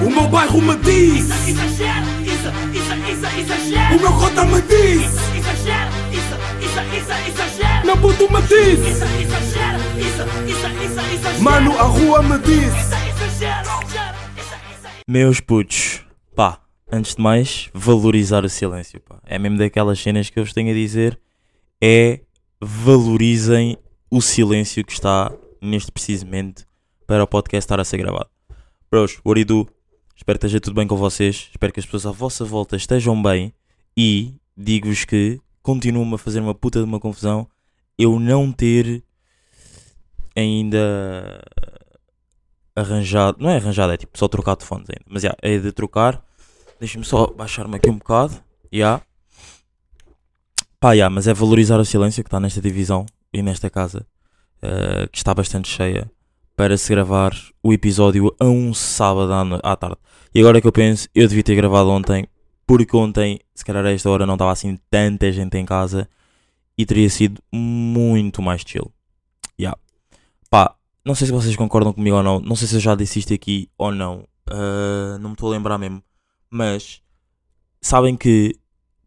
O meu bairro me diz Exagero, isso, isso, isso, exagero. O meu cota me diz Exagero, isso, isso, isso, exagero. Meu puto me diz Isso, exagero, isso, isso, isso, exagero. Mano, a rua me diz Isso, exagero, isso, isso, Meus putos, pá, antes de mais, valorizar o silêncio, pá. É mesmo daquelas cenas que eu vos tenho a dizer, é valorizem o silêncio que está neste precisamente para o podcast estar a ser gravado. Bros, what do you do? Espero que esteja tudo bem com vocês, espero que as pessoas à vossa volta estejam bem e digo-vos que continuo-me a fazer uma puta de uma confusão eu não ter ainda arranjado, não é arranjado, é tipo só trocar de fones ainda, mas já, é de trocar. Deixa-me só baixar-me aqui um bocado, já. Pá, já, mas é valorizar o silêncio que está nesta divisão e nesta casa, eh, que está bastante cheia, para se gravar o episódio a um sábado à, tarde. E agora que eu penso, eu devia ter gravado ontem, porque ontem, se calhar a esta hora, não estava assim tanta gente em casa e teria sido muito mais chill. Já. Pá, não sei se vocês concordam comigo ou não. Não sei se eu já disse isto aqui ou não. ah, não me estou a lembrar mesmo. Mas sabem que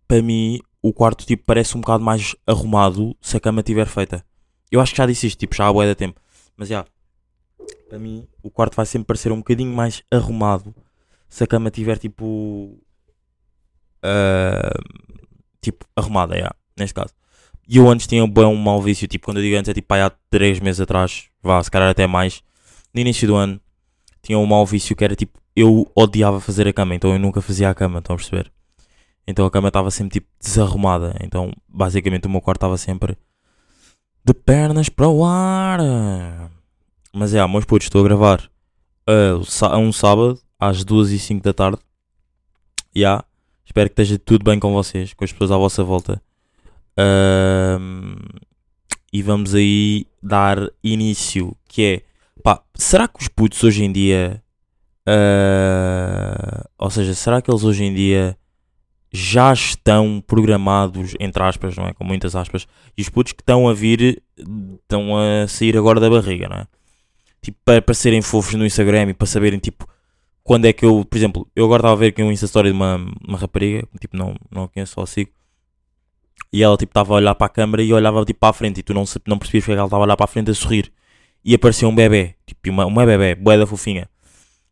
para mim o quarto tipo parece um bocado mais arrumado se a cama estiver feita. Eu acho que já disse isto, tipo, já há de tempo. Mas já. Para mim o quarto vai sempre parecer um bocadinho mais arrumado se a cama estiver tipo. ah, tipo, arrumada, já, neste caso. E eu antes tinha bem um mau vício, tipo, quando eu digo antes é tipo há 3 meses atrás, vá, se calhar até mais, no início do ano, tinha um mau vício que era tipo, eu odiava fazer a cama, então eu nunca fazia a cama, estão a perceber? Então a cama estava sempre tipo desarrumada, então basicamente o meu quarto estava sempre de pernas para o ar. Mas é, meus putos, estou a gravar sá- a um sábado, às 2 e 5 da tarde, já, espero que esteja tudo bem com vocês, com as pessoas à vossa volta. Ahm, e vamos aí dar início, que é, pá, será que os putos hoje em dia, ah, ou seja, será que eles hoje em dia já estão programados, entre aspas, não é, com muitas aspas, e os putos que estão a vir, estão a sair agora da barriga, não é? Tipo, para, para serem fofos no Instagram e para saberem, tipo, quando é que eu, por exemplo, eu agora estava a ver aqui um Insta Story de uma, uma rapariga, tipo, não, não conheço, só sigo, e ela tipo estava a olhar para a câmera e olhava tipo para a frente e tu não, não percebias é que ela estava a olhar para a frente a sorrir. E apareceu um bebê, tipo uma, uma bebê, boeda fofinha.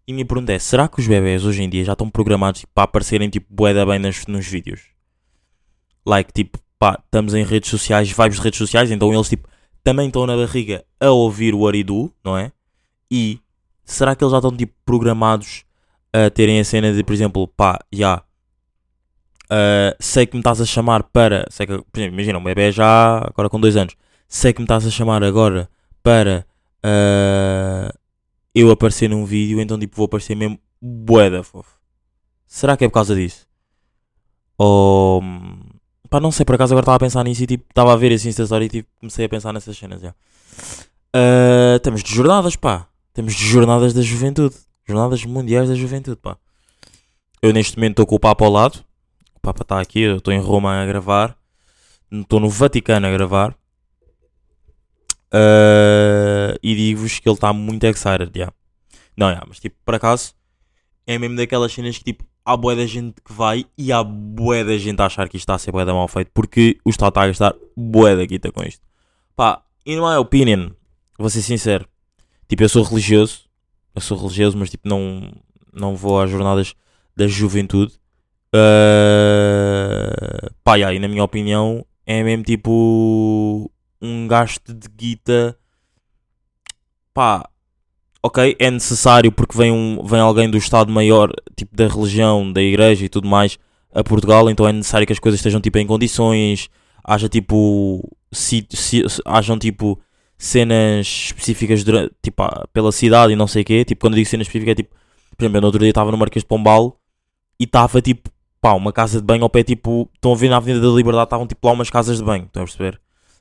E minha pergunta é, será que os bebés hoje em dia já estão programados tipo, para aparecerem tipo boeda bem nas, nos vídeos? Like, tipo, pá, estamos em redes sociais, vibes de redes sociais, então eles tipo também estão na barriga a ouvir o Aridu, não é? E será que eles já estão tipo programados a terem a cena de, por exemplo, pá, já, Uh, sei que me estás a chamar para. Sei que, por exemplo, imagina, um bebê já agora com dois anos. Sei que me estás a chamar agora para uh, eu aparecer num vídeo, então tipo vou aparecer mesmo boeda, fofo. Será que é por causa disso? Ou. Pá, não sei, por acaso agora estava a pensar nisso e tipo, estava a ver esse Insta Story e tipo, comecei a pensar nessas cenas já. Uh, temos de jornadas, pá. Temos jornadas da juventude. Jornadas mundiais da juventude, pá. Eu neste momento estou com o papo ao lado. O Papa está aqui, eu estou em Roma a gravar. Estou no Vaticano a gravar. Ah, e digo-vos que ele está muito excited, já. Não, já, mas tipo, por acaso, é mesmo daquelas cenas que tipo, há bué da gente que vai e há bué da gente a achar que isto está a ser bué da mal feito porque o Estado está a gastar bué da guita com isto. Pá, in my opinion, vou ser sincero, tipo, eu sou religioso, eu sou religioso, mas tipo, não, não vou às jornadas da juventude. Uh, pá, yeah, e na minha opinião é mesmo tipo um gasto de guita. Pá, ok, é necessário porque vem, um, vem alguém do Estado Maior, tipo da religião, da igreja e tudo mais, a Portugal, então é necessário que as coisas estejam tipo em condições, haja tipo. Si, si, hajam tipo cenas específicas durante, tipo, ah, pela cidade e não sei o quê. Tipo, quando eu digo cenas específicas, é tipo, por exemplo, eu no outro dia estava no Marquês de Pombal e estava tipo, pá, uma casa de banho ao pé, tipo, estão a ver na Avenida da Liberdade, estavam tipo lá umas casas de banho, estão a perceber?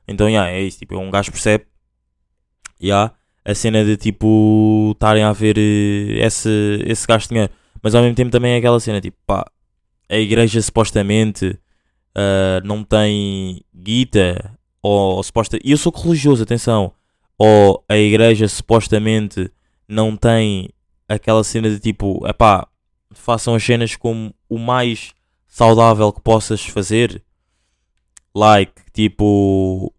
Então, yeah, é isso, tipo, um gajo percebe, yeah, a cena de tipo, estarem a ver eh, esse, esse gasto de dinheiro, mas ao mesmo tempo também é aquela cena, tipo, pá, a igreja supostamente ah, não tem guita, ou suposta, e eu sou religioso, atenção, ou a igreja supostamente não tem aquela cena de tipo, epá, façam as cenas como o mais saudável que possas fazer. Like, tipo,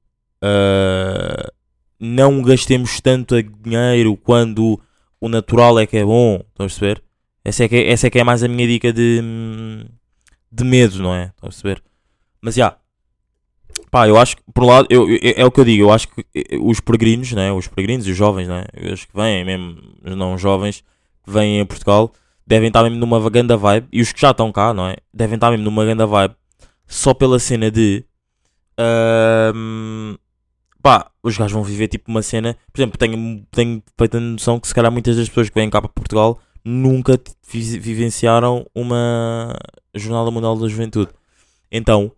uh, não gastemos tanto dinheiro quando o natural é que é bom. Estão a perceber? Essa é que é, essa é, que é mais a minha dica de, de medo, não é? Estão a perceber? Mas já. Pá, eu acho que, por um lado, eu, eu- é o que eu digo, eu acho que eh, os peregrinos, né? Os peregrinos e os jovens, né? Os que vêm mesmo, não jovens, que vêm a Portugal, devem estar mesmo numa grande vibe. E os que já estão cá, não é? Devem estar mesmo numa grande vibe. Só pela cena de. ahm, pá, os gajos vão viver tipo uma cena. Por exemplo, tenho, tenho feita noção que se calhar muitas das pessoas que vêm cá para Portugal nunca vivenciaram uma Jornada Mundial da Juventude. Então,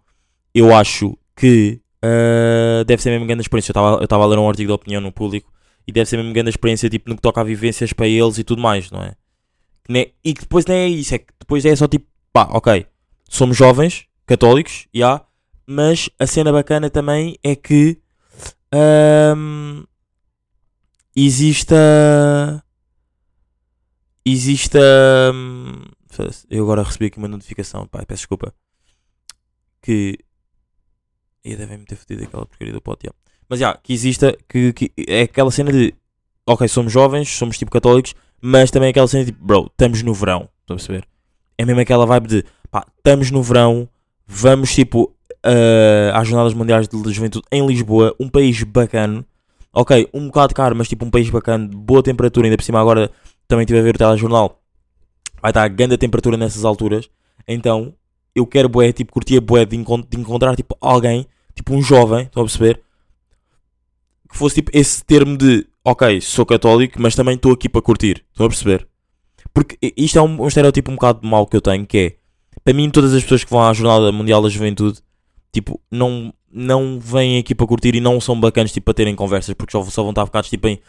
eu acho que ah, deve ser mesmo grande experiência. Eu estava a ler um artigo de opinião no público e deve ser mesmo grande experiência tipo, no que toca a vivências para eles e tudo mais, não é? E que depois não é isso, é que depois é só tipo, pá, ok, somos jovens, católicos, já, mas a cena bacana também é que ahm, exista. Exista. foda-se, Eu agora recebi aqui uma notificação, pá, peço desculpa. Que. E devem-me ter fodido aquela porcaria do pote, já. Mas já, que exista. Que, que é aquela cena de. Ok, somos jovens, somos tipo católicos, mas também é aquela cena de tipo, bro, estamos no verão. Estão a perceber? É mesmo aquela vibe de, pá, estamos no verão, vamos tipo ah, às Jornadas Mundiais de Juventude em Lisboa, um país bacana. Ok, um bocado caro, mas tipo um país bacana, boa temperatura, ainda por cima agora também estive a ver o telejornal. Vai estar a grande temperatura nessas alturas. Então, eu quero bué, tipo, curtir a bué de, encon- de encontrar tipo alguém, tipo um jovem, estão a perceber? Que fosse tipo esse termo de, ok, sou católico, mas também estou aqui para curtir, estão a perceber? Porque isto é um, um estereótipo um bocado mau que eu tenho, que é, para mim todas as pessoas que vão à Jornada Mundial da Juventude, tipo, não, não vêm aqui para curtir e não são bacanas, tipo, para terem conversas, porque só, só vão estar focados, tipo, em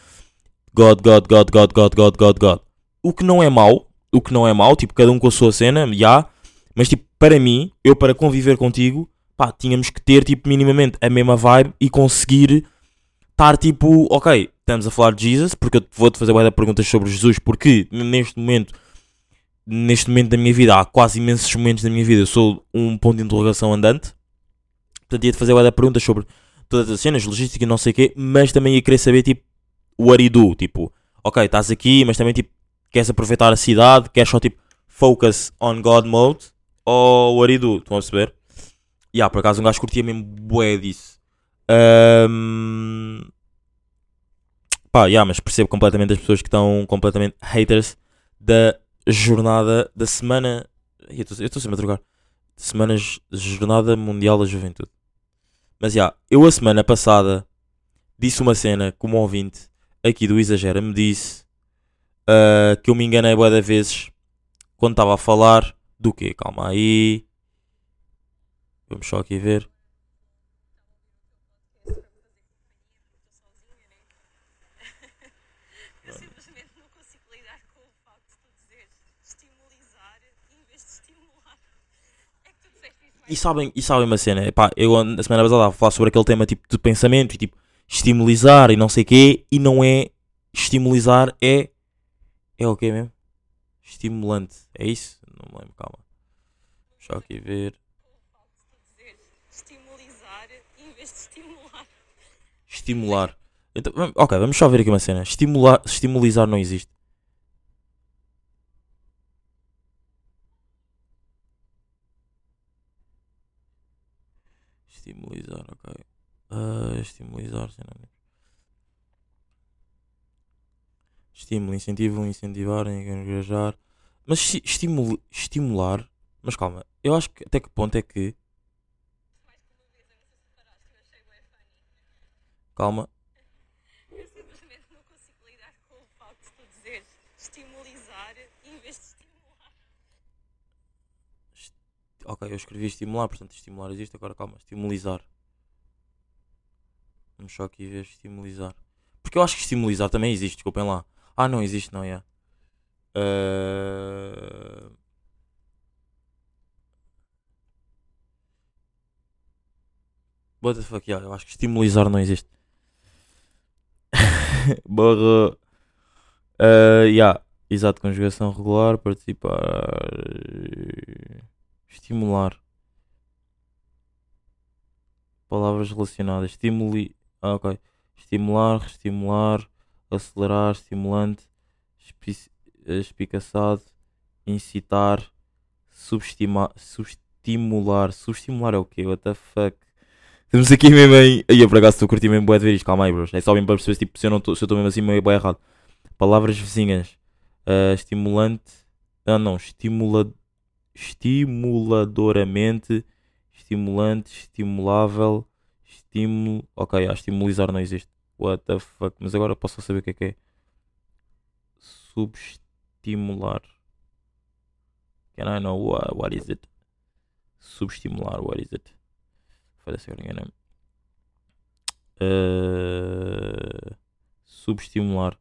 God, God, God, God, God, God, God, God. O que não é mau, o que não é mau, tipo, cada um com a sua cena, já, mas tipo, para mim, eu para conviver contigo, pá, tínhamos que ter, tipo, minimamente a mesma vibe e conseguir estar, tipo, ok, estamos a falar de Jesus, porque eu vou-te fazer de perguntas sobre Jesus, porque neste momento, neste momento da minha vida, há quase imensos momentos da minha vida, eu sou um ponto de interrogação andante, portanto ia-te fazer de perguntas sobre todas as cenas, logística e não sei o quê, mas também ia querer saber, tipo, o aridu, tipo, ok, estás aqui, mas também, tipo, queres aproveitar a cidade, queres só, tipo, focus on God mode, ou o aridu, estão a perceber? E yeah, por acaso um gajo curtia mesmo bué disso. Ahm, Pá, yeah, mas percebo completamente as pessoas que estão completamente haters da jornada da semana. Eu estou sempre a trocar. Semanas Jornada Mundial da Juventude. Mas já, eu a semana passada disse uma cena como ouvinte aqui do Exagera me disse ah, que eu me enganei de vezes quando estava a falar do quê? Calma aí. Vamos só aqui ver. Que E sabem, e sabem uma cena, eu a semana passada estava a falar sobre aquele tema tipo de pensamento e tipo estimulizar e não sei o quê, e não é estimulizar, é. É o quê mesmo? Estimulante, é isso? Não me lembro, calma. Deixa eu aqui ver. estimulizar em vez de estimular. Estimular. Então, ok, vamos só ver aqui uma cena. Estimular, estimulizar não existe. Estimulizar, ok. Ah, estimulizar, sinónimos. Estímulo, incentivo, incentivar, encorajar. Mas esti- estimu- estimular. Mas calma, eu acho que até que ponto é que. Calma. Eu simplesmente não consigo lidar com o facto de tu dizeres estimulizar em vez de estimular. Ok, eu escrevi estimular, portanto estimular existe, agora calma, estimulizar. Vamos só aqui ver estimulizar. Porque eu acho que estimulizar também existe, desculpem lá. Ah, não existe, não é? Uh... What the fuck, yeah, eu acho que estimulizar não existe. Barra. Uh, yeah. Exato, conjugação regular, participar. Estimular. Palavras relacionadas. Estimuli. Ah, ok. Estimular, estimular, acelerar, estimulante, eh, espicaçado, incitar, subestima, subestimular. Subestimular é o quê? What the fuck? Temos aqui mesmo em. Aí, por acaso estou a curtir mesmo bué de ver isto. Calma aí, bros. É só mesmo para perceber tipo, se eu não se eu estou mesmo assim meio bué errado. Palavras vizinhas. Ah, estimulante. Ah, não. Estimula, estimuladoramente. Estimulante. Estimulável. Estímulo. Ok, ah, estimulizar não existe. What the fuck? Mas agora posso saber o que é que é. Subestimular. Can I know what, what is it? Subestimular, what is it? Foda-se, agora enganei-me. Uh, subestimular.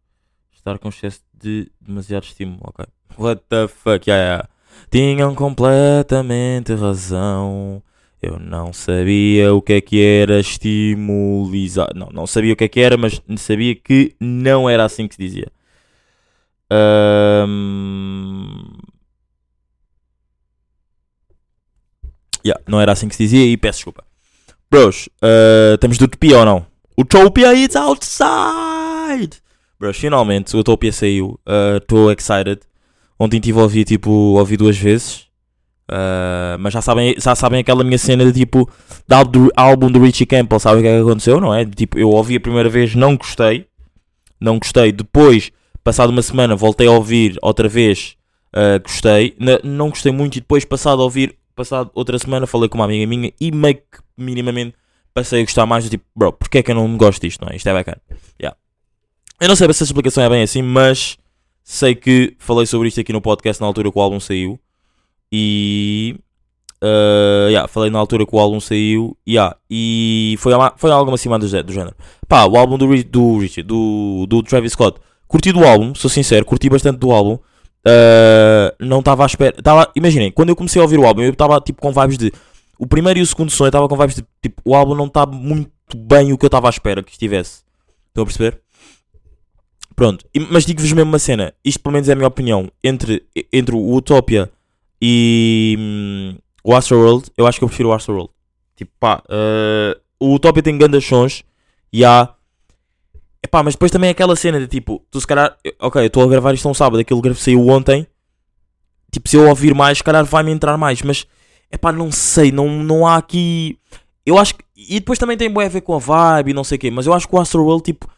Estar com excesso de demasiado estímulo. Ok. What the fuck? Yeah, yeah. Tinham completamente razão. Eu não sabia o que é que era estimulizar. Não, não sabia o que é que era, mas sabia que não era assim que se dizia. Ahm, Yeah, não era assim que se dizia e peço desculpa. Bros, uh, estamos de Utopia ou não? Utopia is outside! Bros, finalmente o Utopia saiu. Estou excited. Ontem tive a ouvir, tipo, ouvi duas vezes. Uh, mas já sabem, já sabem aquela minha cena de tipo do, álbum do Richie Campbell, sabem o que é que aconteceu, não é? Tipo, eu ouvi a primeira vez, não gostei, não gostei. Depois, passado uma semana, voltei a ouvir outra vez, uh, gostei. N- não gostei muito e depois, passado a ouvir, passado outra semana, falei com uma amiga minha e meio que minimamente passei a gostar mais do tipo, bro, porque é que eu não gosto disto, não é? Isto é bacana. Yeah. Eu não sei se essa explicação é bem assim, mas sei que falei sobre isto aqui no podcast na altura que o álbum saiu. E uh, yeah, falei na altura que o álbum saiu yeah, e foi, foi algo acima do, do género. Pá, o álbum do, do do, do Travis Scott, curti do álbum, sou sincero, curti bastante do álbum. Uh, não estava à espera. Tava, imaginem, quando eu comecei a ouvir o álbum, eu estava tipo com vibes de. O primeiro e o segundo som, eu estava com vibes de. Tipo, o álbum não está muito bem o que eu estava à espera que estivesse. Estão a perceber? Pronto, mas digo-vos mesmo uma cena. Isto, pelo menos, é a minha opinião. Entre, entre o Utopia e hum, o Astroworld, eu acho que eu prefiro o Astroworld. Tipo, pá, uh, o Utopia tem grandes sons e há. Epá, mas depois também é aquela cena de tipo, tu se calhar, ok, eu estou a gravar isto um sábado, aquilo que saiu ontem. Tipo, se eu ouvir mais, se calhar vai-me entrar mais, mas epá, não sei, não, não há aqui. Eu acho que. E depois também tem bué a ver com a vibe e não sei o quê, mas eu acho que o Astroworld, tipo.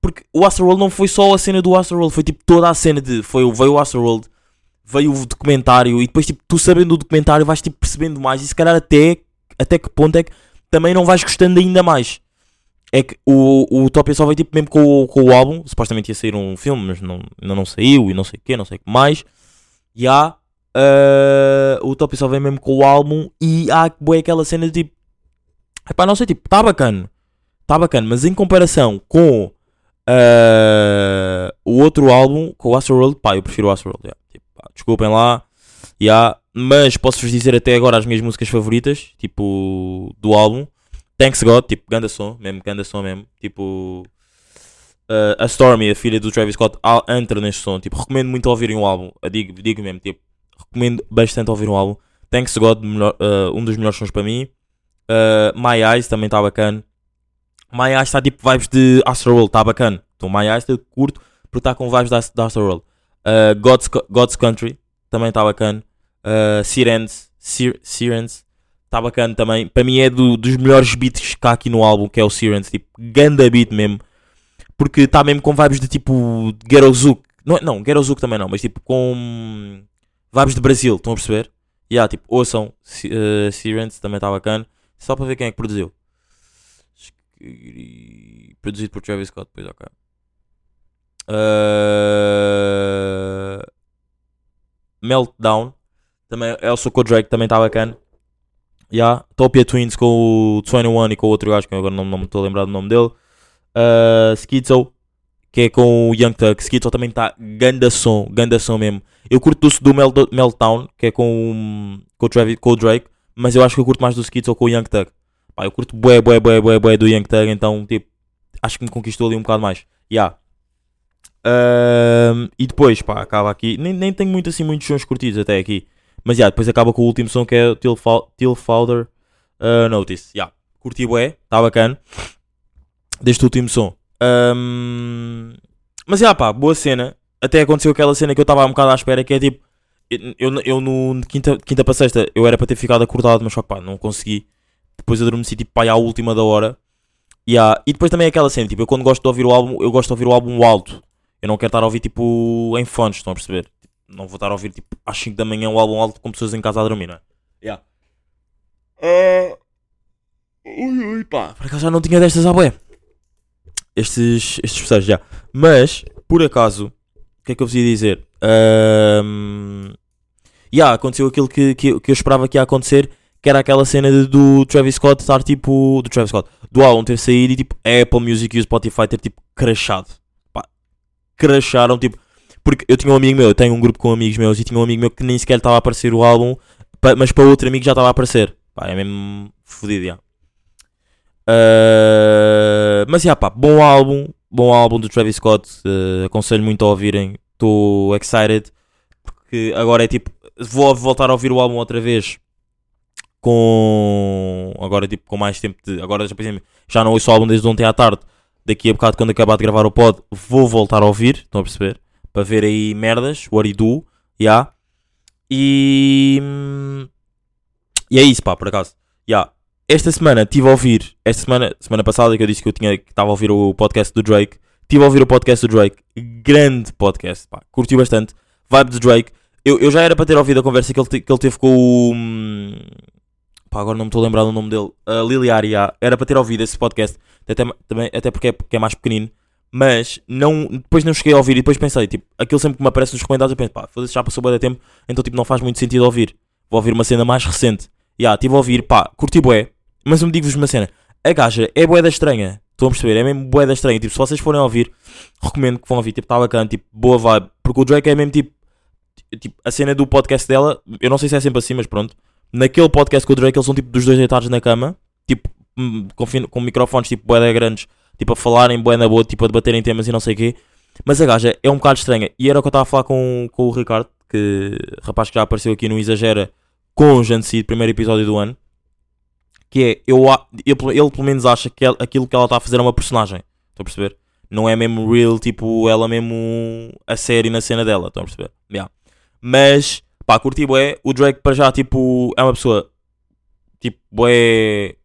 Porque o Astroworld não foi só a cena do Astroworld, foi tipo toda a cena de. Foi, veio o Astroworld, veio o documentário e depois, tipo, tu sabendo o documentário vais tipo percebendo mais e se calhar até, até que ponto é que também não vais gostando ainda mais. É que o, o Utopia só veio tipo mesmo com, com o álbum, supostamente ia sair um filme, mas não, ainda não saiu e não sei o que, não sei o que mais. E há. eh, o Utopia só veio mesmo com o álbum e há bué aquela cena de tipo. Epá, não sei, tipo, tá bacana. Tá bacana, mas em comparação com eh, o outro álbum, com o Astroworld, pá, eu prefiro o Astroworld. yeah. Tipo, pá, desculpem lá, yeah, mas posso-vos dizer até agora as minhas músicas favoritas, tipo, do álbum. Thanks God, tipo, ganda som, mesmo, ganda som mesmo. Tipo, eh, a Stormy, a filha do Travis Scott, entra neste som. Tipo, recomendo muito ouvirem o álbum. Digo, digo mesmo, tipo, recomendo bastante ouvir o álbum. Thanks God, melhor- eh, um dos melhores sons para mim. Uh, My Eyes também está bacana. My Eyes está tipo vibes de Astroworld, está bacana. Então My Eyes eu curto porque está com vibes da, da Astroworld. Uh, God's, God's Country também está bacana. Uh, Sirens, Sir, Sirens está bacana também. Para mim é do- dos melhores beats que há aqui no álbum, que é o Sirens. Tipo, ganda beat mesmo. Porque está mesmo com vibes de tipo Ghetto Zouk. Não, não, Ghetto Zouk também não, mas tipo com vibes de Brasil, estão a perceber? E yeah, tipo, ouçam uh, Sirens, também está bacana. Só para ver quem é que produziu. Produzido por Travis Scott, pois ok. Uh, Meltdown. Também é o Soco Drake, também está bacana. Yeah. Topia Twins com o 21 e com o outro gajo que agora não, me estou a lembrar do nome dele. Uh, que é com o Young Thug. Schizo também está ganda som, ganda som mesmo. Eu curto do, Melt, Meltdown, que é com, com, o Travis, com o Drake, mas eu acho que eu curto mais do Schizo com o Young Thug. Pá, eu curto bué, bué, bué, bué, bué do Young Thug, então tipo, acho que me conquistou ali um bocado mais. Yeah. E depois, pá, acaba aqui. Nem, nem tenho muito assim muitos sons curtidos até aqui. Mas já, depois acaba com o último som que é o Till, Fal- Till Father uh, Notice. Já, curti bué, está bacana. Deste último som. Ahm, mas já, pá, boa cena. Até aconteceu aquela cena que eu estava um bocado à espera que é tipo. Eu, eu, no quinta, quinta para sexta eu era para ter ficado acordado, mas só pá, não consegui. Depois eu adormeci tipo pá, à última da hora. Yeah. E depois também é aquela cena, tipo, eu quando gosto de ouvir o álbum, eu gosto de ouvir o álbum alto. Eu não quero estar a ouvir tipo em fones, estão a perceber? Não vou estar a ouvir tipo às 5 da manhã o álbum alto com pessoas em casa a dormir, não é? Yeah. Eh, Ui, ui, pá. Por acaso já não tinha destas à bué. Estes, estes festejos já. Mas, por acaso, o que é que eu vos ia dizer? Ahm, yeah, aconteceu aquilo que, que, que eu esperava que ia acontecer, que era aquela cena de- do Travis Scott estar tipo. Do Travis Scott, do álbum ter saído e tipo a Apple Music e o Spotify ter tipo crashado. Pá, crasharam tipo. Porque eu tinha um amigo meu, eu tenho um grupo com amigos meus e tinha um amigo meu que nem sequer estava a aparecer o álbum, mas para outro amigo já estava a aparecer. Pá, é mesmo fodido, já. Ah, mas já pá, bom álbum, bom álbum do Travis Scott, ah, aconselho muito a ouvirem, estou excited, porque agora é tipo, vou voltar a ouvir o álbum outra vez, com, agora tipo, com mais tempo de, agora já, por exemplo, já não ouço o álbum desde ontem à tarde, daqui a bocado quando acabar de gravar o pod, vou voltar a ouvir, estão a perceber? Para ver aí merdas, what he do, já, e, e é isso pá, por acaso, já, esta semana estive a ouvir, esta semana, semana passada que eu disse que eu tinha que estava a ouvir o podcast do Drake, estive a ouvir o podcast do Drake, grande podcast, pá, curti bastante, vibe do Drake. Eu, eu já era para ter ouvido a conversa que ele, que ele teve com o. Pá, agora não me estou a lembrar do nome dele. A Lily Aria. Era para ter ouvido esse podcast, até, também, até porque é, porque é mais pequenino. Mas não, depois não cheguei a ouvir e depois pensei, tipo, aquilo sempre que me aparece nos comentários eu penso, pá, já passou bem tempo, então tipo, não faz muito sentido ouvir. Vou ouvir uma cena mais recente. Ya, yeah, estive a ouvir, pá, curti bué, mas eu me digo-vos uma cena. A gaja é bué da estranha. Estão a perceber? É mesmo bué da estranha. Tipo, se vocês forem ouvir, recomendo que vão ouvir. Tipo, está bacana. Tipo, boa vibe. Porque o Drake é mesmo tipo... Tipo, a cena do podcast dela... Eu não sei se é sempre assim, mas pronto. Naquele podcast com o Drake, eles são tipo dos dois deitados na cama. Tipo, hum, com, com microfones tipo bué da grandes. Tipo, a falarem bué na boa. Tipo, a debaterem temas e não sei o quê. Mas a gaja é um bocado estranha. E era o que eu estava a falar com, com o Ricardo. Que rapaz que já apareceu aqui no Exagera. Com o Jancy, primeiro episódio do ano que é, eu, ele, ele pelo menos acha que aquilo que ela está a fazer é uma personagem. Estão a perceber? Não é mesmo real, tipo, ela mesmo a série na cena dela. Estão a perceber? Yeah. Mas, pá, curti bué. O Drake para já, tipo, é uma pessoa, tipo, bué...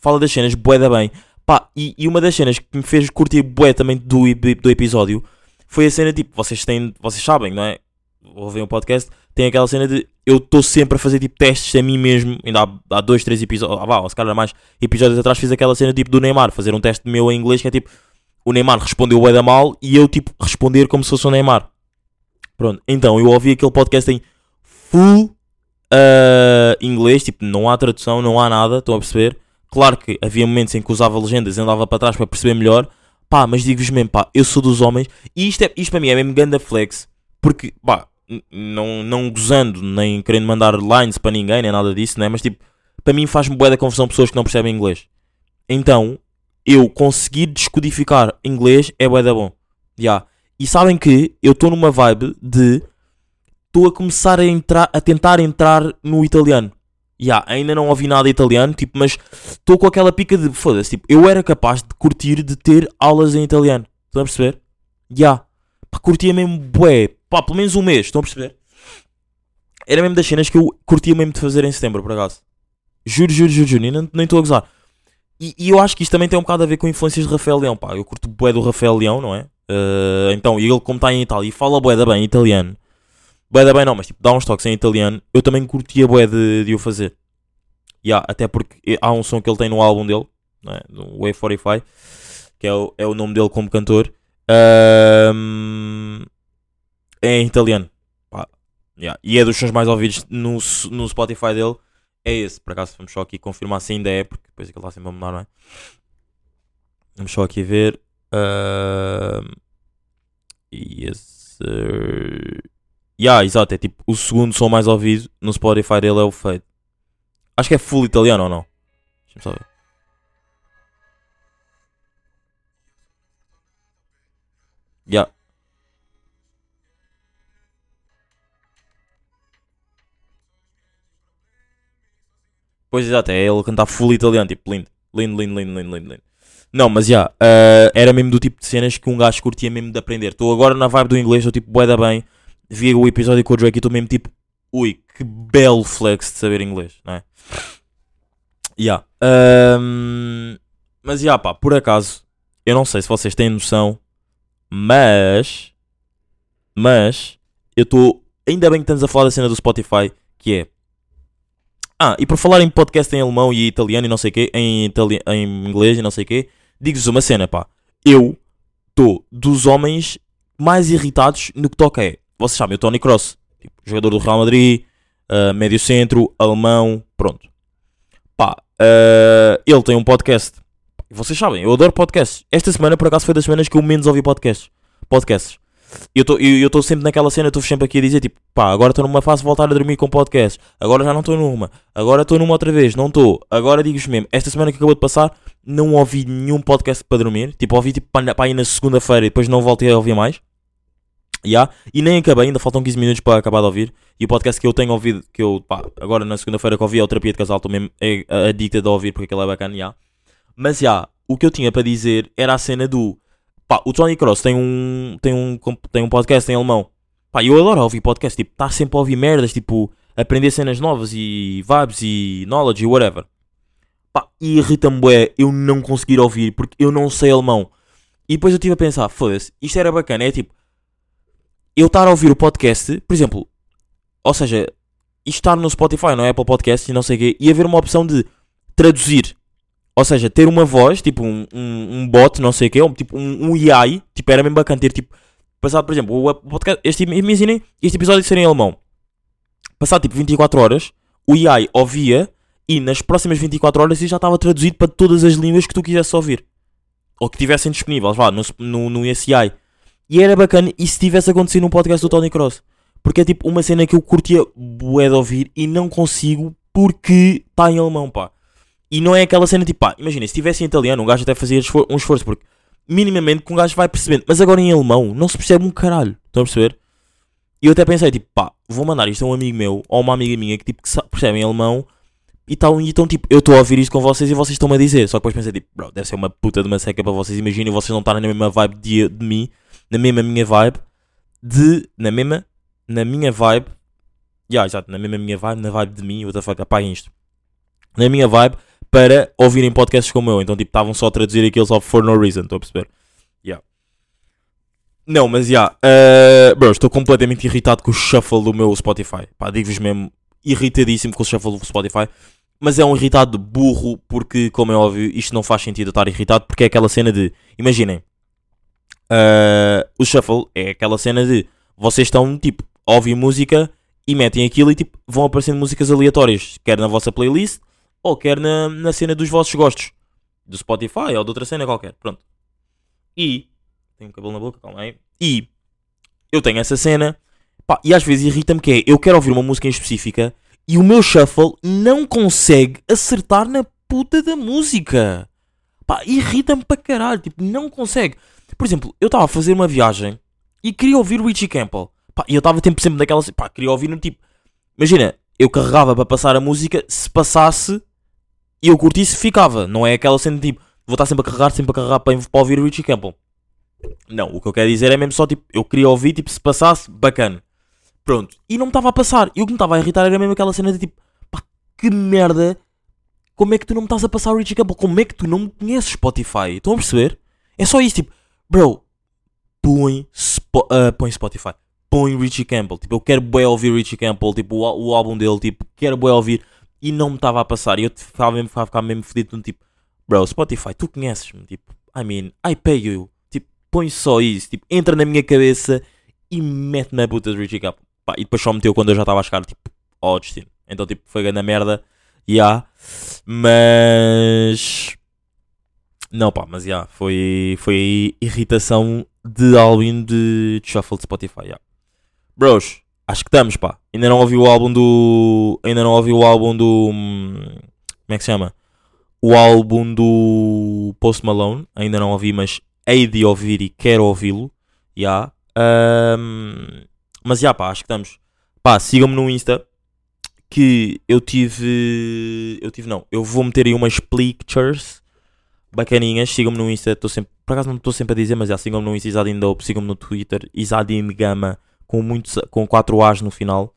Fala das cenas bué da bem. Pá, e, e uma das cenas que me fez curtir bué também do, do episódio foi a cena, tipo, vocês têm, vocês sabem, não é? Ouvem o podcast, tem aquela cena de eu estou sempre a fazer tipo testes a mim mesmo. Ainda há, há dois, três episódios, ah, vá, se calhar mais episódios atrás fiz aquela cena tipo do Neymar, fazer um teste meu em inglês que é tipo o Neymar respondeu bué da mal e eu tipo responder como se fosse o Neymar. Pronto, então eu ouvi aquele podcast em full ah, inglês, tipo não há tradução, não há nada, estão a perceber? Claro que havia momentos em que usava legendas e andava para trás para perceber melhor, pá, mas digo-vos mesmo, pá, eu sou dos homens e isto, é, isto para mim é mesmo ganda flex, porque, pá, não, não gozando, nem querendo mandar lines para ninguém, nem nada disso, né? Mas tipo, para mim faz-me bué da confusão pessoas que não percebem inglês. Então, eu conseguir descodificar inglês é bué da bom. Já. E sabem que eu estou numa vibe de estou a começar a entrar, a tentar entrar no italiano. Já, ainda não ouvi nada italiano, tipo, mas estou com aquela pica de foda-se, tipo, eu era capaz de curtir de ter aulas em italiano. Estão a perceber? Já. Pá, curtia mesmo bué. Pá, pelo menos um mês, estão a perceber? Era mesmo das cenas que eu curtia mesmo de fazer em setembro, por acaso. Juro, juro, juro, juro, nem estou a gozar. E, e eu acho que isto também tem um bocado a ver com influências de Rafael Leão, pá. Eu curto bué do Rafael Leão, não é? Eh, então, e ele como está em Itália e fala bué da bem italiano. Bué da bem não, mas tipo, dá uns toques em italiano. Eu também curtia bué de, de o fazer. Yeah, até porque há um som que ele tem no álbum dele, não é? no Way 45, que é o, é o nome dele como cantor. Ahm, é em italiano. Pá, yeah. E é dos sons mais ouvidos no, no Spotify dele. É esse, por acaso vamos só aqui confirmar se ainda é, porque depois aquilo está sempre a mudar, não é? Vamos só aqui ver. Ahm, yes, sir. Yeah, exato, é tipo o segundo som mais ouvido no Spotify dele é o Fade. Acho que é full italiano ou não? Deixa-me só ver. Yeah. Pois exato, é ele cantar full italiano, tipo lindo, lindo, lindo, lindo, lindo, lindo. lindo. Não, mas já, yeah, uh, era mesmo do tipo de cenas que um gajo curtia mesmo de aprender. Estou agora na vibe do inglês, estou tipo bué da bem Vi o episódio com o Drake e estou mesmo tipo, ui, que belo flex de saber inglês, não é? Ya. Ahm, mas já, pá, por acaso, eu não sei se vocês têm noção, mas. Mas. Eu estou. Ainda bem que estamos a falar da cena do Spotify, que é. Ah, e por falar em podcast em alemão e italiano e não sei o quê, em, itali em inglês e não sei o quê, digo-vos uma cena, pá. Eu estou dos homens mais irritados no que toca é. Vocês sabem, o Tony Cross, tipo, jogador do Real Madrid, ah, médio centro, alemão, pronto. Pá, ah, ele tem um podcast. Vocês sabem, eu adoro podcasts. Esta semana, por acaso, foi das semanas que eu menos ouvi podcasts. Podcasts. Eu estou sempre naquela cena, estou sempre aqui a dizer, tipo, pá, agora estou numa fase de voltar a dormir com podcasts. Agora já não estou numa. Agora estou numa outra vez, não estou. Agora digo-vos mesmo, esta semana que acabou de passar, não ouvi nenhum podcast para dormir. Tipo, ouvi tipo, para ir na segunda-feira e depois não voltei a ouvir mais. Ya. E nem acabei, ainda faltam 15 minutos para acabar de ouvir. E o podcast que eu tenho ouvido, que eu, pá, agora na segunda-feira que ouvi é o Terapia de Casal, estou mesmo é, adicta de ouvir porque aquele é bacana, ya. Mas já, o que eu tinha para dizer era a cena do. Pá, o Tony Cross tem um, tem um, tem um podcast em alemão. Pá, eu adoro ouvir podcast, tipo, está sempre a ouvir merdas, tipo, aprender cenas novas e vibes e knowledge e whatever. Pá, e irrita-me eu não conseguir ouvir porque eu não sei alemão. E depois eu estive a pensar, foda-se, isto era bacana, é tipo, eu estar a ouvir o podcast, por exemplo, ou seja, estar no Spotify, no Apple Podcast e não sei o quê, e haver uma opção de traduzir. Ou seja, ter uma voz, tipo um, um, um bot, não sei o quê, um, tipo um, um AI, tipo, era mesmo bacana ter, tipo, passado, por exemplo, o podcast, este, imaginem este episódio ser em alemão. Passado, tipo, 24 horas, o AI ouvia e nas próximas 24 horas isso já estava traduzido para todas as línguas que tu quisesse ouvir. Ou que tivessem disponíveis, vá, no, no, no SI. E era bacana e se tivesse acontecido num podcast do Tony Cross. Porque é tipo uma cena que eu curtia bué de ouvir e não consigo porque está em alemão, pá. E não é aquela cena tipo, pá, imagina, se tivesse em italiano, um gajo até fazia um esforço, porque minimamente que um gajo vai percebendo. Mas agora em alemão não se percebe um caralho. Estão a perceber? E eu até pensei, tipo, pá, vou mandar isto a um amigo meu ou uma amiga minha que tipo que sa- percebem alemão e tal, e então tipo, eu estou a ouvir isto com vocês e vocês estão-me a dizer. Só que depois pensei, tipo, bro, deve ser uma puta de uma seca para vocês. Imaginem vocês não estarem na mesma vibe de, de mim, na mesma minha vibe, de. na mesma. na minha vibe. Já, exato, na mesma minha vibe, na vibe de mim, the fuck, apaguem isto. Na minha vibe para ouvirem podcasts como eu. Então, tipo, estavam só a traduzir aquilo só for no reason, estão a perceber? Yeah. Não, mas já, yeah, bro, estou completamente irritado com o shuffle do meu Spotify. Pá, digo-vos mesmo, irritadíssimo com o shuffle do Spotify. Mas é um irritado burro, porque, como é óbvio, isto não faz sentido estar irritado, porque é aquela cena de, imaginem, ah, o shuffle é aquela cena de vocês estão tipo a ouvir música e metem aquilo e tipo vão aparecendo músicas aleatórias, quer na vossa playlist ou quer na, na cena dos vossos gostos do Spotify ou de outra cena qualquer. Pronto. E tenho cabelo na boca, calma aí. E eu tenho essa cena pá, e às vezes irrita-me que é eu quero ouvir uma música em específica e o meu shuffle não consegue acertar na puta da música. Pá, irrita-me para caralho, tipo, não consegue. Por exemplo, eu estava a fazer uma viagem e queria ouvir o Richie Campbell. Pá, e eu estava sempre, sempre naquela. Pá, queria ouvir no tipo. Imagina, eu carregava para passar a música, se passasse e eu curtisse, ficava. Não é aquela cena de tipo, vou estar sempre a carregar, sempre a carregar para, para ouvir o Richie Campbell. Não, o que eu quero dizer é mesmo só tipo, eu queria ouvir, tipo, se passasse, bacana. Pronto. E não me estava a passar. E o que me estava a irritar era mesmo aquela cena de tipo, pá, que merda. Como é que tu não me estás a passar o Richie Campbell? Como é que tu não me conheces Spotify? Estão a perceber? É só isso, tipo, bro, põe, Spo- ah, põe Spotify, põe Richie Campbell. Tipo, eu quero bué ouvir Richie Campbell, tipo, o, o álbum dele, tipo, quero bué ouvir. E não me estava a passar. E eu ficava mesmo, ficava mesmo fedido, tipo, bro, Spotify, tu conheces-me, tipo, I mean, I pay you. Tipo, põe só isso, tipo, entra na minha cabeça e mete-me a puta de Richie Campbell. Pá, e depois só meteu quando eu já estava a chegar, tipo, ao destino. Então, tipo, foi grande merda, já. Mas. Não, pá, mas já, foi, foi irritação de álbum de Shuffle de Spotify, já. Bros, acho que estamos, pá. Ainda não ouvi o álbum do. Ainda não ouvi o álbum do. hum, Como é que se chama? O álbum do Post Malone. Ainda não ouvi, mas hei de ouvir e quero ouvi-lo, já. Ahm, mas já, pá, acho que estamos. Pá, sigam-me no Insta, que eu tive. Eu tive, não. Eu vou meter aí umas pictures bacaninhas. Sigam-me no Insta. Tô sempre, por acaso não estou sempre a dizer, mas já sigam-me no Insta Isadim Dope. Sigam-me no Twitter Isadim Gama com, muito, com 4 A's no final.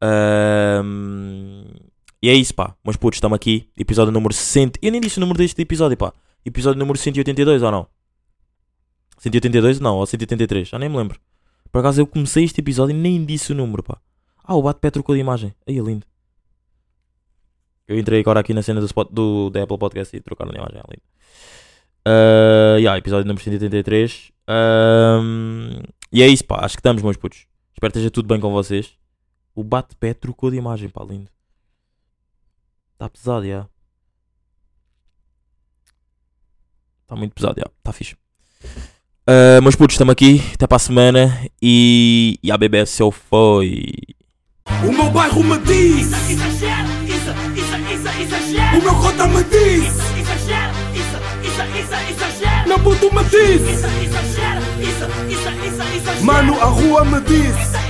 Ahm, e é isso, pá. Mas putos, estamos aqui. Episódio número 100. Eu nem disse o número deste episódio, pá. Episódio número 182 ou não? 182 não, ou 183, já nem me lembro. Por acaso eu comecei este episódio e nem disse o número, pá. Ah, o Bate Pé trocou de imagem. Aí é lindo. Eu entrei agora aqui na cena do, spot, do da Apple Podcast e trocaram de imagem, é lindo. Uh, yeah, episódio número 183. Ahm, e é isso, pá. Acho que estamos, meus putos. Espero que esteja tudo bem com vocês. O Bate Pé trocou de imagem, pá, lindo. Está pesado, já. Está muito pesado, já. Está fixe. Uh, meus putos, estamos aqui. Até para a semana. E, e a BBS foi. O meu bairro me diz. Isso, isso, isso, exagero. O meu cota me diz. Exagero, isso, isso, isso, exagero. Meu puto me diz. Isso, exagero, isso, isso, isso, exagero. Mano, a rua me diz.